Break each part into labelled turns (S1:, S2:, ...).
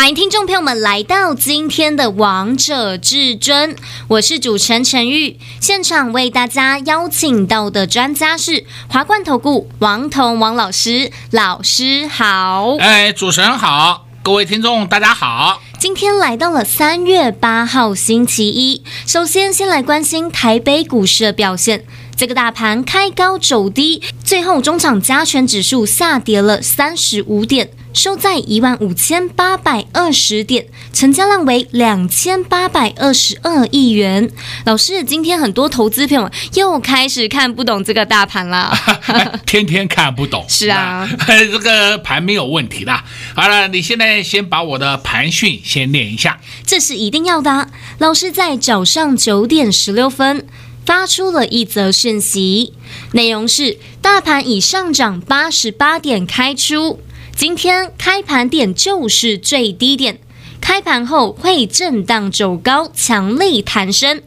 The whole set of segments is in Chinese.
S1: 欢迎听众朋友们来到今天的《王者至尊》，我是主持人陈玉。现场为大家邀请到的专家是华冠投顾王彤王老师，老师好。
S2: 哎，主持人好，各位听众大家好。
S1: 今天来到了三月八号星期一，首先先来关心台北股市的表现。这个大盘开高走低，最后中场加权指数下跌了三十五点。收在一万五千八百二十点，成交量为两千八百二十二亿元。老师，今天很多投资朋友又开始看不懂这个大盘了，
S2: 天天看不懂。
S1: 是啊，
S2: 这个盘没有问题的。好了，你现在先把我的盘讯先念一下，
S1: 这是一定要的。老师在早上九点十六分发出了一则讯息，内容是：大盘已上涨八十八点开出。今天开盘点就是最低点，开盘后会震荡走高，强力弹升，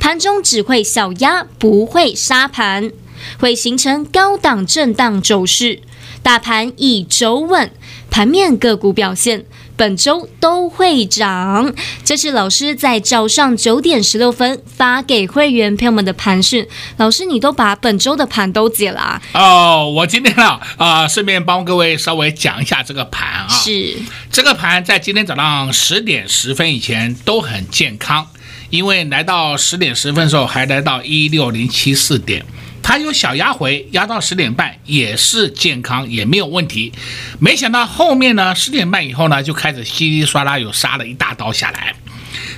S1: 盘中只会小压，不会杀盘，会形成高档震荡走势，大盘已走稳，盘面个股表现。本周都会涨，这是老师在早上九点十六分发给会员朋友们的盘讯。老师，你都把本周的盘都解了啊？
S2: 哦，我今天啊啊、呃，顺便帮各位稍微讲一下这个盘啊。
S1: 是，
S2: 这个盘在今天早上十点十分以前都很健康，因为来到十点十分的时候还来到一六零七四点。它有小压回，压到十点半也是健康，也没有问题。没想到后面呢，十点半以后呢，就开始稀里哗啦又杀了一大刀下来。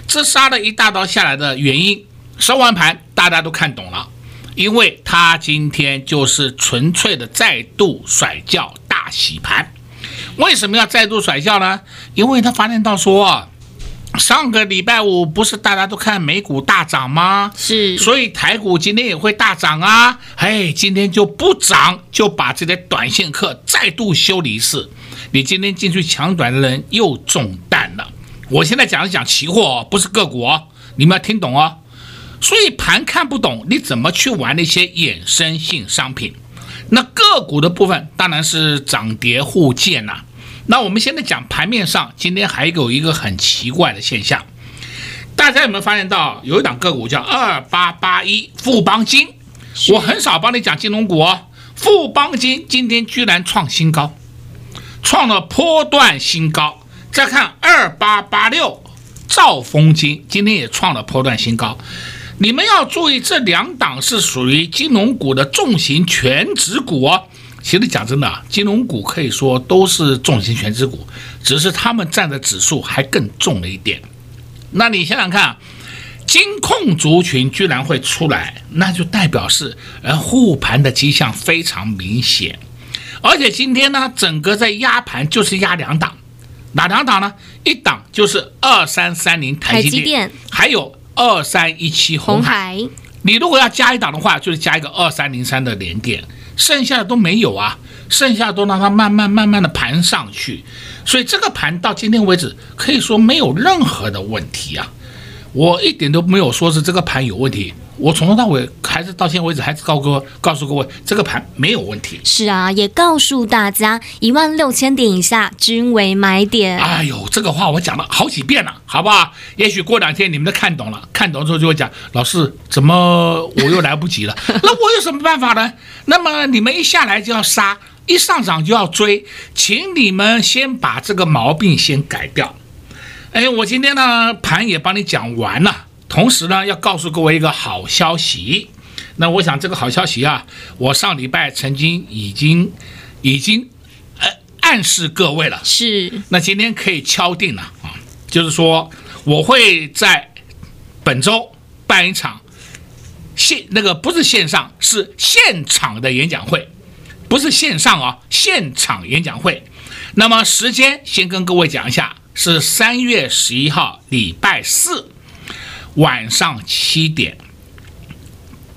S2: 这杀了一大刀下来的原因，收完盘大家都看懂了，因为它今天就是纯粹的再度甩轿大洗盘。为什么要再度甩轿呢？因为他发现到说。上个礼拜五不是大家都看美股大涨吗？
S1: 是，
S2: 所以台股今天也会大涨啊！哎，今天就不涨，就把这些短线客再度修理一次。你今天进去抢短的人又中弹了。我现在讲的讲期货，哦不是个股哦，你们要听懂哦。所以盘看不懂，你怎么去玩那些衍生性商品？那个股的部分当然是涨跌互见呐。那我们现在讲盘面上，今天还有一个很奇怪的现象，大家有没有发现到有一档个股叫二八八一富邦金？我很少帮你讲金融股哦，富邦金今天居然创新高，创了波段新高。再看二八八六兆丰金，今天也创了波段新高。你们要注意，这两档是属于金融股的重型全值股哦。其实讲真的啊，金融股可以说都是重型全值股，只是他们占的指数还更重了一点。那你想想看，金控族群居然会出来，那就代表是呃护盘的迹象非常明显。而且今天呢，整个在压盘就是压两档，哪两档呢？一档就是二三三零台积电，还有二三一七红海。你如果要加一档的话，就是加一个二三零三的联电。剩下的都没有啊，剩下的都让它慢慢慢慢的盘上去，所以这个盘到今天为止可以说没有任何的问题啊，我一点都没有说是这个盘有问题。我从头到尾还是到现在为止还是告哥告诉各位，这个盘没有问题。
S1: 是啊，也告诉大家一万六千点以下均为买点。
S2: 哎呦，这个话我讲了好几遍了，好不好？也许过两天你们都看懂了，看懂之后就会讲，老师怎么我又来不及了？那我有什么办法呢？那么你们一下来就要杀，一上涨就要追，请你们先把这个毛病先改掉。哎，我今天呢盘也帮你讲完了。同时呢，要告诉各位一个好消息。那我想这个好消息啊，我上礼拜曾经已经已经呃暗示各位了。
S1: 是。那
S2: 今天可以敲定了啊，就是说我会在本周办一场线那个不是线上，是现场的演讲会，不是线上啊，现场演讲会。那么时间先跟各位讲一下，是三月十一号礼拜四。晚上七点，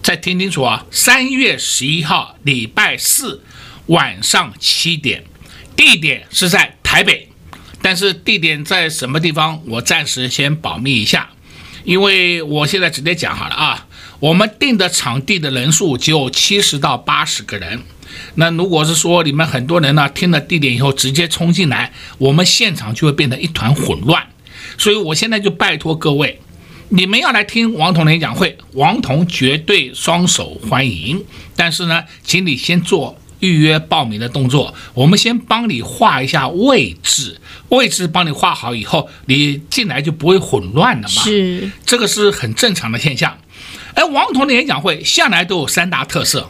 S2: 再听清楚啊，三月十一号礼拜四晚上七点，地点是在台北，但是地点在什么地方，我暂时先保密一下，因为我现在直接讲好了啊，我们定的场地的人数只有七十到八十个人。那如果是说你们很多人呢，听了地点以后直接冲进来，我们现场就会变得一团混乱。所以我现在就拜托各位，你们要来听王彤的演讲会，王彤绝对双手欢迎。但是呢，请你先做预约报名的动作，我们先帮你画一下位置，位置帮你画好以后，你进来就不会混乱了嘛。
S1: 是，
S2: 这个是很正常的现象。而王彤的演讲会向来都有三大特色，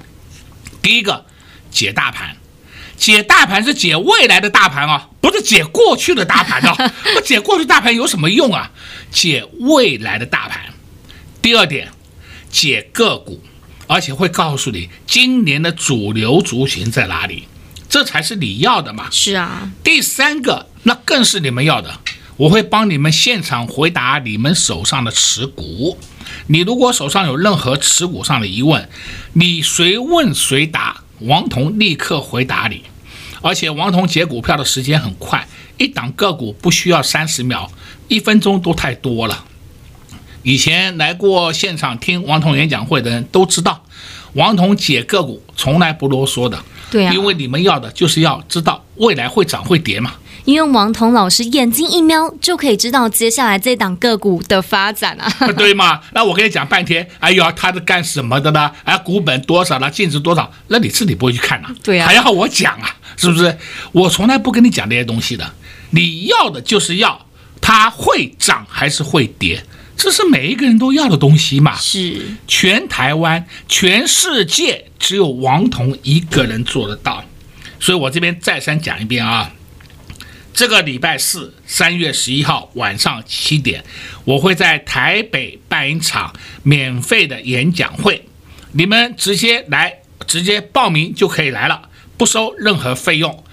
S2: 第一个。解大盘，解大盘是解未来的大盘啊，不是解过去的大盘啊。不解过去大盘有什么用啊？解未来的大盘。第二点，解个股，而且会告诉你今年的主流族群在哪里，这才是你要的嘛。
S1: 是啊。
S2: 第三个，那更是你们要的，我会帮你们现场回答你们手上的持股。你如果手上有任何持股上的疑问，你谁问谁答。王彤立刻回答你，而且王彤解股票的时间很快，一档个股不需要三十秒，一分钟都太多了。以前来过现场听王彤演讲会的人都知道，王彤解个股从来不啰嗦的，
S1: 对啊，
S2: 因为你们要的就是要知道未来会涨会跌嘛。
S1: 因为王彤老师眼睛一瞄就可以知道接下来这档个股的发展啊，
S2: 对吗？那我跟你讲半天，哎呦，他是干什么的呢？哎，股本多少了？净值多少？那你自己不会去看啊？
S1: 对啊，
S2: 还要我讲啊？是不是？我从来不跟你讲这些东西的。你要的就是要它会涨还是会跌，这是每一个人都要的东西嘛。
S1: 是，
S2: 全台湾、全世界只有王彤一个人做得到，所以我这边再三讲一遍啊。这个礼拜四，三月十一号晚上七点，我会在台北办一场免费的演讲会，你们直接来，直接报名就可以来了，不收任何费用。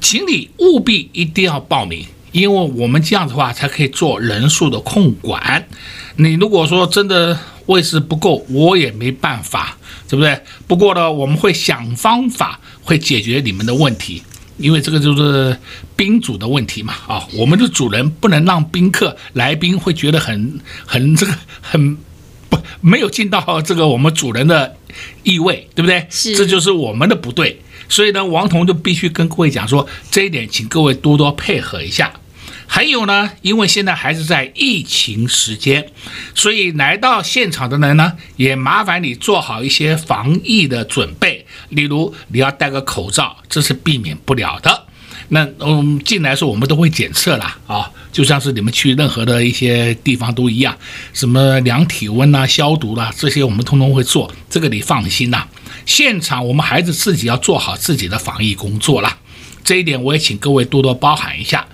S2: 请你务必一定要报名，因为我们这样的话才可以做人数的控管。你如果说真的位置不够，我也没办法，对不对？不过呢，我们会想方法，会解决你们的问题。因为这个就是宾主的问题嘛，啊，我们的主人不能让宾客来宾会觉得很很这个很不没有尽到这个我们主人的意味，对不对？
S1: 是，
S2: 这就是我们的不对。所以呢，王彤就必须跟各位讲说，这一点请各位多多配合一下。还有呢，因为现在还是在疫情时间，所以来到现场的人呢，也麻烦你做好一些防疫的准备，例如你要戴个口罩，这是避免不了的。那嗯，进来时候我们都会检测啦，啊，就像是你们去任何的一些地方都一样，什么量体温啊、消毒啦、啊，这些我们通通会做，这个你放心呐。现场我们孩子自己要做好自己的防疫工作啦，这一点我也请各位多多包涵一下。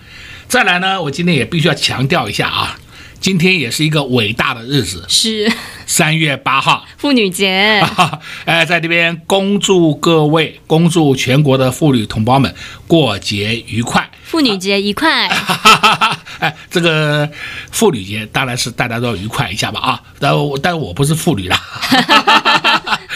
S2: 再来呢，我今天也必须要强调一下啊，今天也是一个伟大的日子，
S1: 是
S2: 三月八号
S1: 妇女节。
S2: 哎，在这边恭祝各位，恭祝全国的妇女同胞们过节愉快，
S1: 妇女节愉快。
S2: 哎，这个妇女节当然是大家都要愉快一下吧啊，但但我不是妇女啦。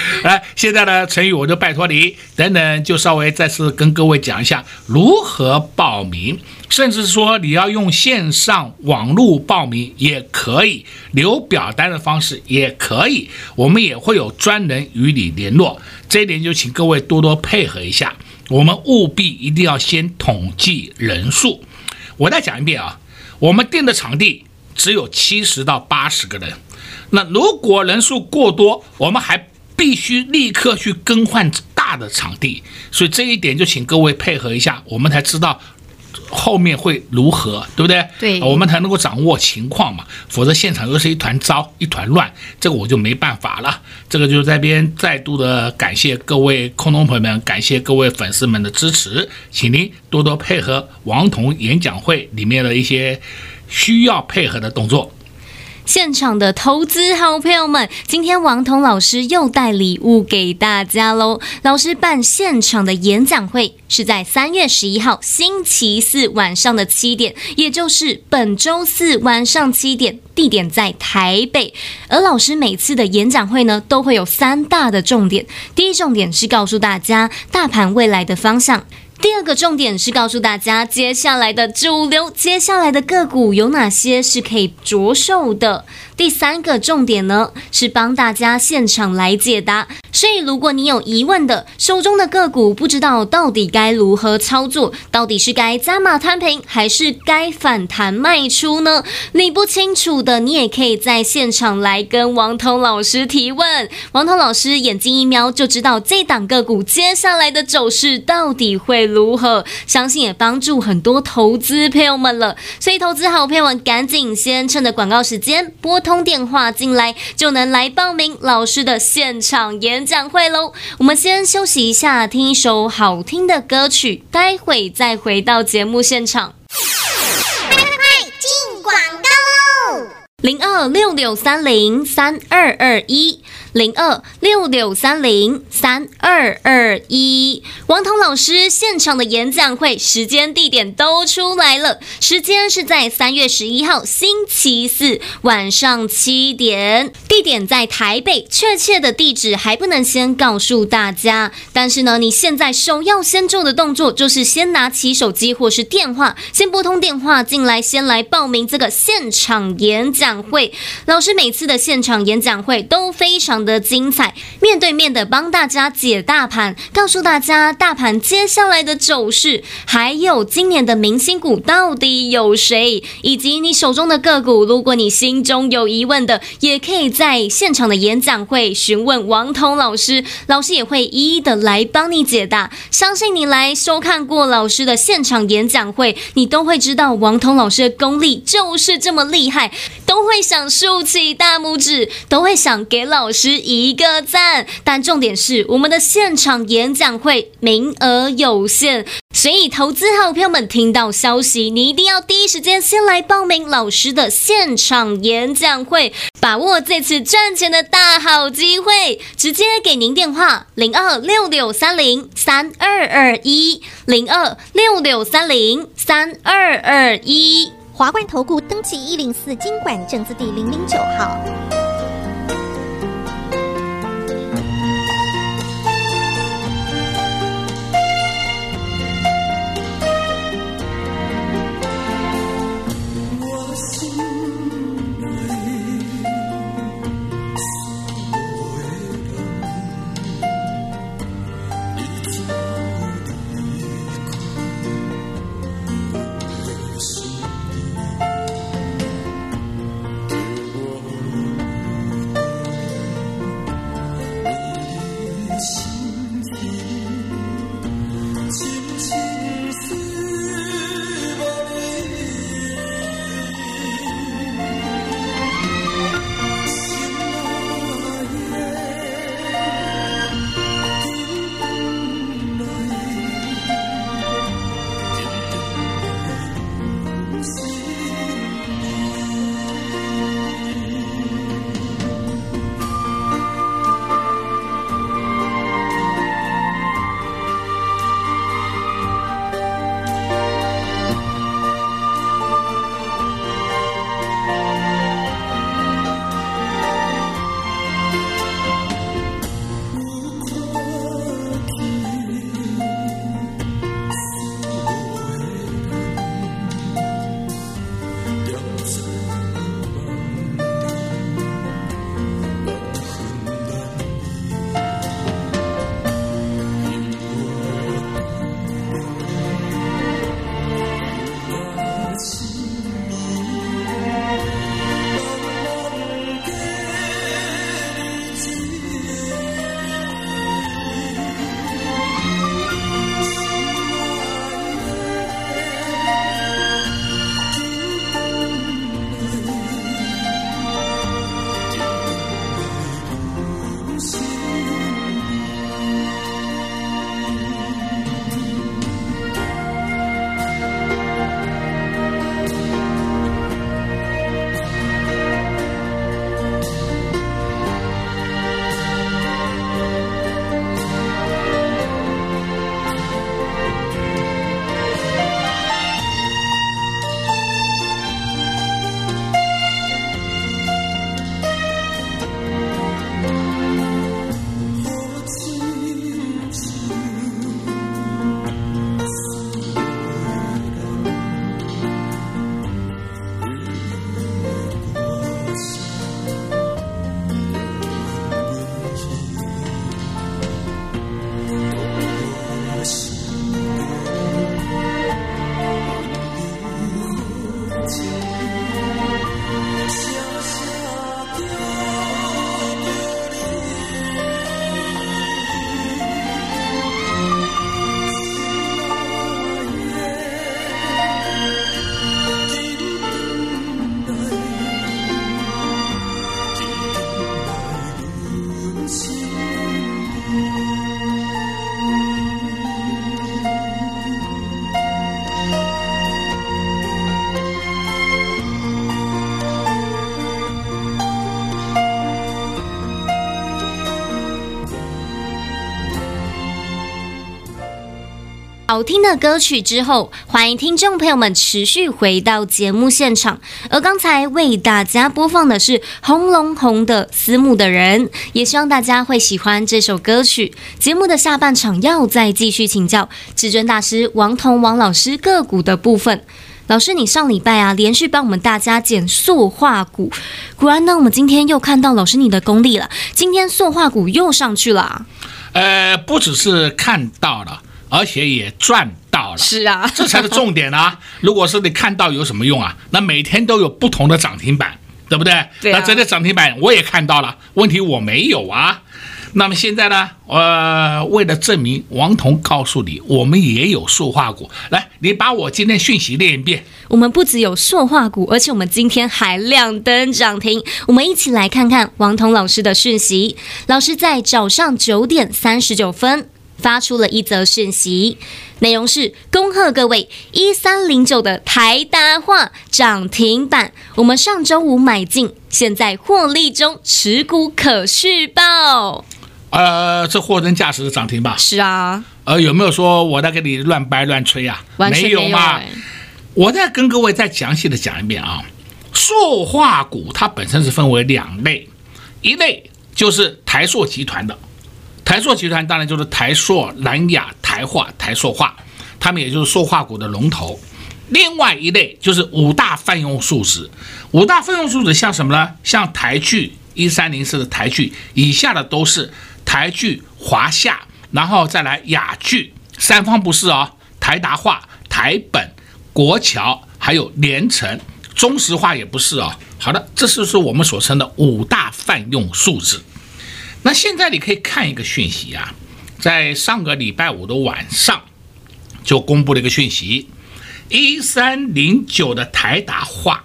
S2: 来，现在呢，陈宇我就拜托你，等等就稍微再次跟各位讲一下如何报名，甚至说你要用线上网络报名也可以，留表单的方式也可以，我们也会有专人与你联络。这一点就请各位多多配合一下，我们务必一定要先统计人数。我再讲一遍啊，我们订的场地只有七十到八十个人，那如果人数过多，我们还必须立刻去更换大的场地，所以这一点就请各位配合一下，我们才知道后面会如何，对不对？
S1: 对，
S2: 我们才能够掌握情况嘛，否则现场又是一团糟、一团乱，这个我就没办法了。这个就在边再度的感谢各位空中朋友们，感谢各位粉丝们的支持，请您多多配合王彤演讲会里面的一些需要配合的动作。
S1: 现场的投资好朋友们，今天王彤老师又带礼物给大家喽！老师办现场的演讲会是在三月十一号星期四晚上的七点，也就是本周四晚上七点，地点在台北。而老师每次的演讲会呢，都会有三大的重点。第一重点是告诉大家大盘未来的方向。第二个重点是告诉大家，接下来的主流，接下来的个股有哪些是可以着手的。第三个重点呢，是帮大家现场来解答。所以，如果你有疑问的，手中的个股不知道到底该如何操作，到底是该加码摊平，还是该反弹卖出呢？你不清楚的，你也可以在现场来跟王彤老师提问。王彤老师眼睛一瞄就知道这档个股接下来的走势到底会如何，相信也帮助很多投资朋友们了。所以，投资好朋友们赶紧先趁着广告时间拨通。电话进来就能来报名老师的现场演讲会喽。我们先休息一下，听一首好听的歌曲，待会再回到节目现场。
S3: 快快快，进广告喽！
S1: 零二六六三零三二二一。零二六六三零三二二一，王彤老师现场的演讲会时间地点都出来了，时间是在三月十一号星期四晚上七点，地点在台北，确切的地址还不能先告诉大家。但是呢，你现在首要先做的动作就是先拿起手机或是电话，先拨通电话进来，先来报名这个现场演讲会。老师每次的现场演讲会都非常。的精彩，面对面的帮大家解大盘，告诉大家大盘接下来的走势，还有今年的明星股到底有谁，以及你手中的个股，如果你心中有疑问的，也可以在现场的演讲会询问王彤老师，老师也会一一的来帮你解答。相信你来收看过老师的现场演讲会，你都会知道王彤老师的功力就是这么厉害，都会想竖起大拇指，都会想给老师。一个赞，但重点是我们的现场演讲会名额有限，所以投资好朋友们听到消息，你一定要第一时间先来报名老师的现场演讲会，把握这次赚钱的大好机会。直接给您电话零二六六三零三二二一零二六六三零三二二一
S3: 华冠投顾登记一零四经管证字第零零九号。
S1: 好听的歌曲之后，欢迎听众朋友们持续回到节目现场。而刚才为大家播放的是《红龙红的思慕的人》，也希望大家会喜欢这首歌曲。节目的下半场要再继续请教至尊大师王彤王老师个股的部分。老师，你上礼拜啊连续帮我们大家减塑化股，果然呢，我们今天又看到老师你的功力了。今天塑化股又上去了。
S2: 呃，不只是看到了。而且也赚到了，
S1: 是啊，
S2: 这才是重点啊！如果是你看到有什么用啊？那每天都有不同的涨停板，对不对？
S1: 对啊。
S2: 那这个涨停板我也看到了，问题我没有啊。那么现在呢？呃，为了证明王彤告诉你，我们也有塑化股。来，你把我今天讯息念一遍。
S1: 我们不只有塑化股，而且我们今天还亮灯涨停。我们一起来看看王彤老师的讯息。老师在早上九点三十九分。发出了一则讯息，内容是恭贺各位一三零九的台达化涨停板，我们上周五买进，现在获利中，持股可续报。
S2: 呃，这货真价实的涨停吧？
S1: 是啊。
S2: 呃，有没有说我在给你乱掰乱吹啊？
S1: 没有
S2: 嘛。我再跟各位再详细的讲一遍啊。塑化股它本身是分为两类，一类就是台塑集团的。台塑集团当然就是台塑、南亚、台化、台塑化，他们也就是塑化股的龙头。另外一类就是五大泛用树脂，五大泛用树脂像什么呢？像台聚一三零四的台聚，以下的都是台聚、华夏，然后再来亚聚，三方不是哦。台达化、台本、国桥，还有联成、中石化也不是哦。好的，这就是我们所称的五大泛用树脂。那现在你可以看一个讯息啊，在上个礼拜五的晚上就公布了一个讯息，一三零九的台达化，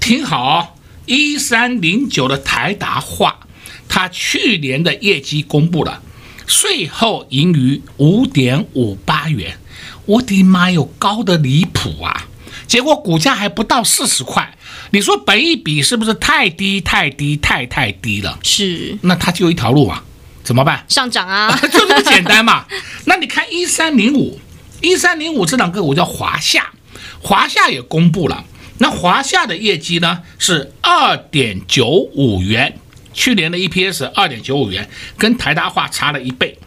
S2: 听好，一三零九的台达化，它去年的业绩公布了，税后盈余五点五八元，我的妈哟，高得离谱啊！结果股价还不到四十块。你说本一比是不是太低太低太太低了？
S1: 是，
S2: 那它就有一条路啊，怎么办？
S1: 上涨啊，
S2: 就 这么简单嘛。那你看一三零五，一三零五这两个股叫华夏，华夏也公布了，那华夏的业绩呢是二点九五元，去年的 EPS 二点九五元，跟台达化差了一倍，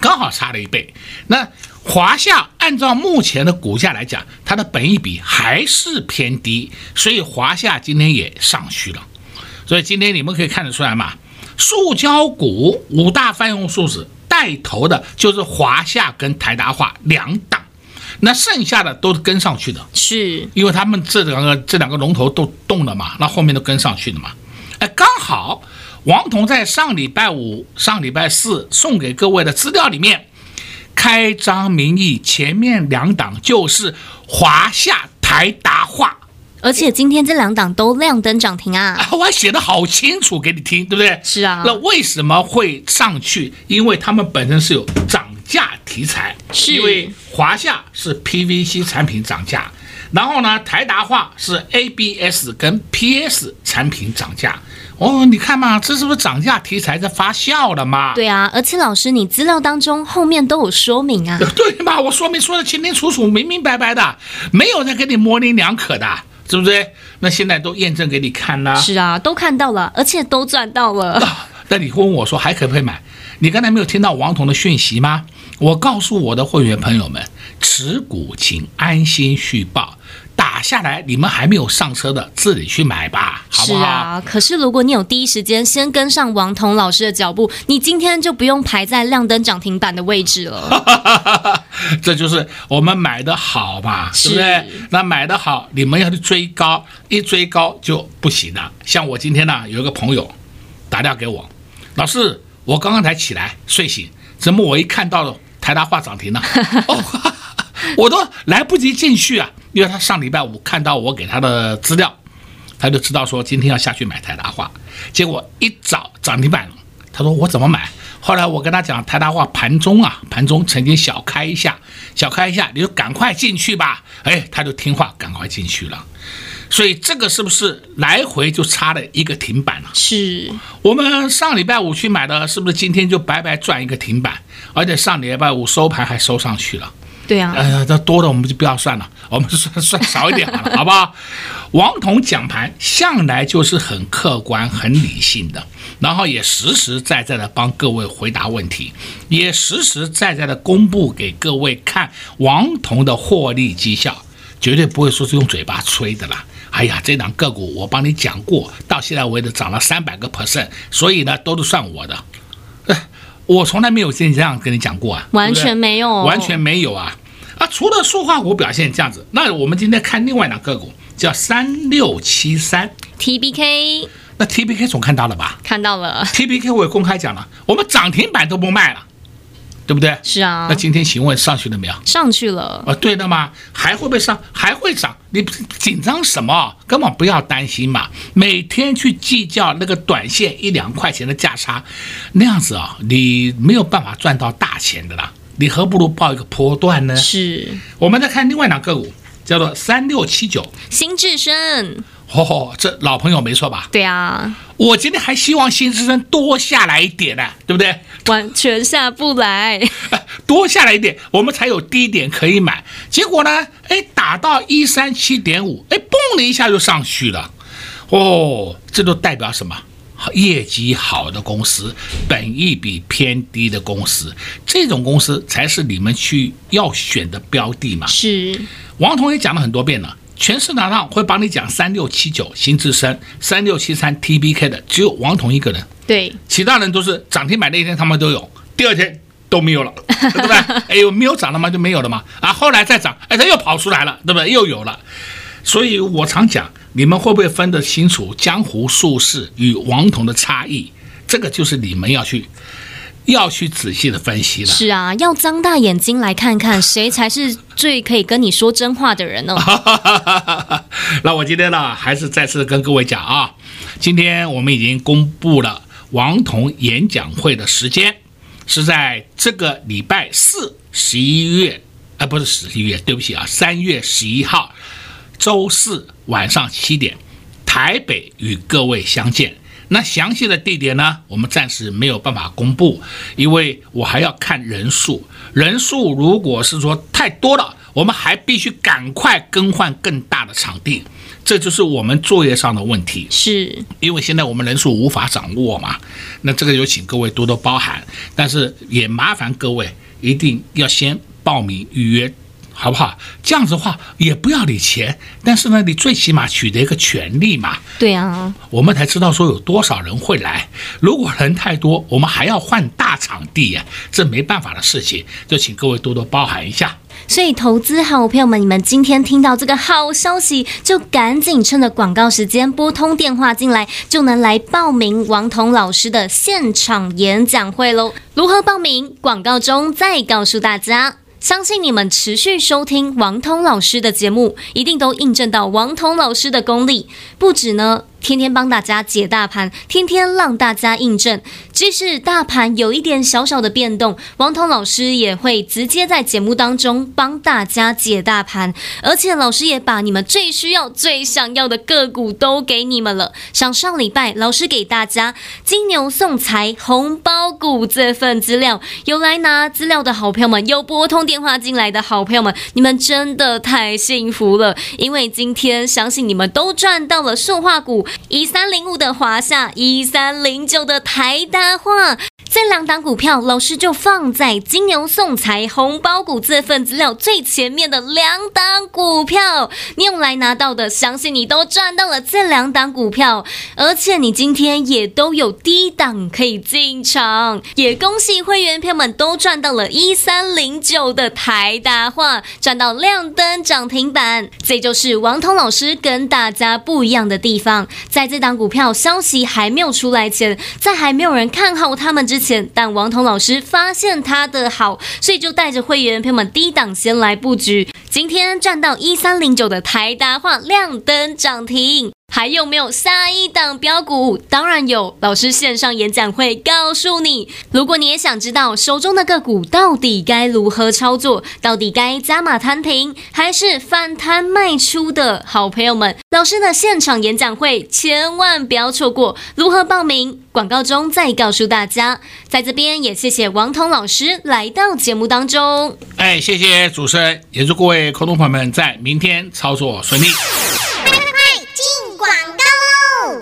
S2: 刚好差了一倍。那华夏按照目前的股价来讲，它的本益比还是偏低，所以华夏今天也上去了。所以今天你们可以看得出来嘛，塑胶股五大泛用树脂带头的就是华夏跟台达化两档，那剩下的都是跟上去的，
S1: 是
S2: 因为他们这两个这两个龙头都动了嘛，那后面都跟上去了嘛。哎，刚好王彤在上礼拜五、上礼拜四送给各位的资料里面。开张名义，前面两档就是华夏、台达化，
S1: 而且今天这两档都亮灯涨停啊！
S2: 我还写的好清楚给你听，对不对？
S1: 是啊。
S2: 那为什么会上去？因为他们本身是有涨价题材，
S1: 是
S2: 因为华夏是 PVC 产品涨价，然后呢，台达化是 ABS 跟 PS 产品涨价。哦，你看嘛，这是不是涨价题材在发酵了嘛？
S1: 对啊，而且老师，你资料当中后面都有说明啊。
S2: 对嘛，我说明说的清清楚楚、明明白白的，没有在给你模棱两可的，是不是？那现在都验证给你看了。
S1: 是啊，都看到了，而且都赚到了。
S2: 那你问我说还可不可以买？你刚才没有听到王彤的讯息吗？我告诉我的会员朋友们，持股请安心续抱。打下来，你们还没有上车的，自己去买吧，好不好？
S1: 是啊，可是如果你有第一时间先跟上王彤老师的脚步，你今天就不用排在亮灯涨停板的位置了。
S2: 这就是我们买的好吧，
S1: 是
S2: 对不对？那买的好，你们要去追高，一追高就不行了。像我今天呢，有一个朋友打电话给我，老师，我刚刚才起来睡醒，怎么我一看到了台达化涨停了？哦，我都来不及进去啊。因为他上礼拜五看到我给他的资料，他就知道说今天要下去买台达化，结果一早涨停板了。他说我怎么买？后来我跟他讲台达化盘中啊，盘中曾经小开一下，小开一下，你就赶快进去吧。哎，他就听话，赶快进去了。所以这个是不是来回就差了一个停板了？
S1: 是
S2: 我们上礼拜五去买的，是不是今天就白白赚一个停板？而且上礼拜五收盘还收上去了。
S1: 对啊，
S2: 呃，这多的我们就不要算了，我们算算少一点好了，好不好？王彤讲盘向来就是很客观、很理性的，然后也实实在在的帮各位回答问题，也实实在在的公布给各位看王彤的获利绩效，绝对不会说是用嘴巴吹的啦。哎呀，这档个股我帮你讲过，到现在为止涨了三百个 percent，所以呢，都是算我的。我从来没有像你这样跟你讲过啊，
S1: 完全没有，
S2: 完全没有啊啊！除了塑化股表现这样子，那我们今天看另外两个股，叫三六七三
S1: TBK，
S2: 那 TBK 总看到了吧？
S1: 看到了
S2: ，TBK 我也公开讲了，我们涨停板都不卖了。对不对？
S1: 是啊。
S2: 那今天请问上去了没有？
S1: 上去了。
S2: 啊，对的嘛，还会不会上？还会涨？你紧张什么？根本不要担心嘛。每天去计较那个短线一两块钱的价差，那样子啊，你没有办法赚到大钱的啦。你何不如报一个波段呢？
S1: 是。
S2: 我们再看另外两个股，叫做三六七九，
S1: 新至升。
S2: 哦，这老朋友没错吧？
S1: 对啊，
S2: 我今天还希望新至升多下来一点呢，对不对？
S1: 完全下不来，
S2: 多下来一点，我们才有低点可以买。结果呢，哎，打到一三七点五，哎，嘣的一下就上去了。哦，这都代表什么？业绩好的公司，本益比偏低的公司，这种公司才是你们去要选的标的嘛。
S1: 是，
S2: 王彤也讲了很多遍了。全市场上会帮你讲三六七九新智深，三六七三 TBK 的，只有王彤一个人。
S1: 对，
S2: 其他人都是涨停板那一天他们都有，第二天都没有了，对不对？哎呦，没有涨了吗？就没有了嘛？啊，后来再涨，哎，他又跑出来了，对不对？又有了。所以我常讲，你们会不会分得清楚江湖术士与王彤的差异？这个就是你们要去。要去仔细的分析了。
S1: 是啊，要张大眼睛来看看谁才是最可以跟你说真话的人呢？
S2: 那我今天呢，还是再次跟各位讲啊，今天我们已经公布了王彤演讲会的时间，是在这个礼拜四，十一月，啊，不是十一月，对不起啊，三月十一号，周四晚上七点，台北与各位相见。那详细的地点呢，我们暂时没有办法公布，因为我还要看人数。人数如果是说太多了，我们还必须赶快更换更大的场地，这就是我们作业上的问题。
S1: 是，
S2: 因为现在我们人数无法掌握嘛，那这个有请各位多多包涵，但是也麻烦各位一定要先报名预约。好不好？这样子的话也不要你钱，但是呢，你最起码取得一个权利嘛。
S1: 对啊，
S2: 我们才知道说有多少人会来。如果人太多，我们还要换大场地呀，这没办法的事情，就请各位多多包涵一下。
S1: 所以，投资好朋友们，你们今天听到这个好消息，就赶紧趁着广告时间拨通电话进来，就能来报名王彤老师的现场演讲会喽。如何报名？广告中再告诉大家。相信你们持续收听王通老师的节目，一定都印证到王通老师的功力，不止呢。天天帮大家解大盘，天天让大家印证。即使大盘有一点小小的变动，王彤老师也会直接在节目当中帮大家解大盘。而且老师也把你们最需要、最想要的个股都给你们了。像上礼拜老师给大家金牛送财红包股这份资料，有来拿资料的好朋友们，有拨通电话进来的好朋友们，你们真的太幸福了，因为今天相信你们都赚到了塑化股。一三零五的华夏，一三零九的台达化，这两档股票，老师就放在金牛送财红包股这份资料最前面的两档股票，你用来拿到的，相信你都赚到了这两档股票，而且你今天也都有低档可以进场，也恭喜会员朋友们都赚到了一三零九的台达化，赚到亮灯涨停板，这就是王彤老师跟大家不一样的地方。在这档股票消息还没有出来前，在还没有人看好他们之前，但王彤老师发现他的好，所以就带着会员朋友们低档先来布局。今天赚到一三零九的台达化亮灯涨停。还有没有下一档标股？当然有，老师线上演讲会告诉你。如果你也想知道手中的个股到底该如何操作，到底该加码摊平还是反弹卖出的，好朋友们，老师的现场演讲会千万不要错过。如何报名？广告中再告诉大家。在这边也谢谢王彤老师来到节目当中。
S2: 哎，谢谢主持人，也祝各位观众朋友们在明天操作顺利。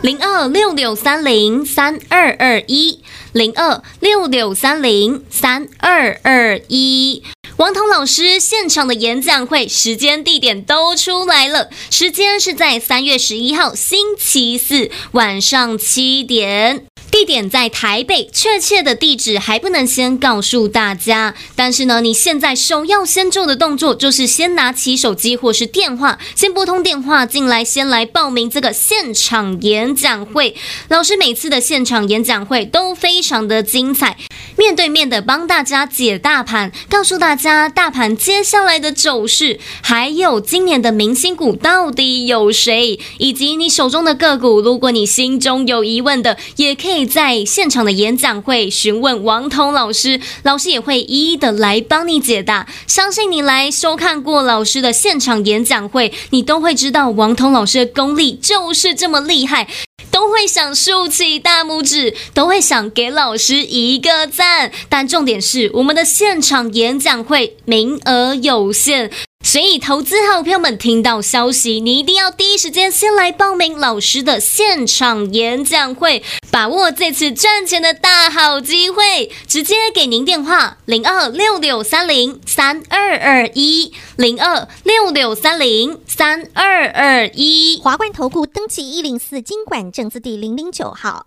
S1: 零二六六三零三二二一，零二六六三零三二二一。王彤老师现场的演讲会时间地点都出来了，时间是在三月十一号星期四晚上七点。地点在台北，确切的地址还不能先告诉大家。但是呢，你现在首要先做的动作就是先拿起手机或是电话，先拨通电话进来，先来报名这个现场演讲会。老师每次的现场演讲会都非常的精彩，面对面的帮大家解大盘，告诉大家大盘接下来的走势，还有今年的明星股到底有谁，以及你手中的个股，如果你心中有疑问的，也可以。在现场的演讲会询问王彤老师，老师也会一一的来帮你解答。相信你来收看过老师的现场演讲会，你都会知道王彤老师的功力就是这么厉害，都会想竖起大拇指，都会想给老师一个赞。但重点是，我们的现场演讲会名额有限。所以，投资好朋友们听到消息，你一定要第一时间先来报名老师的现场演讲会，把握这次赚钱的大好机会。直接给您电话：零二六六三零三二二一，零二六六三零三二二一。
S3: 华冠投顾登记一零四金管证字第零零九号。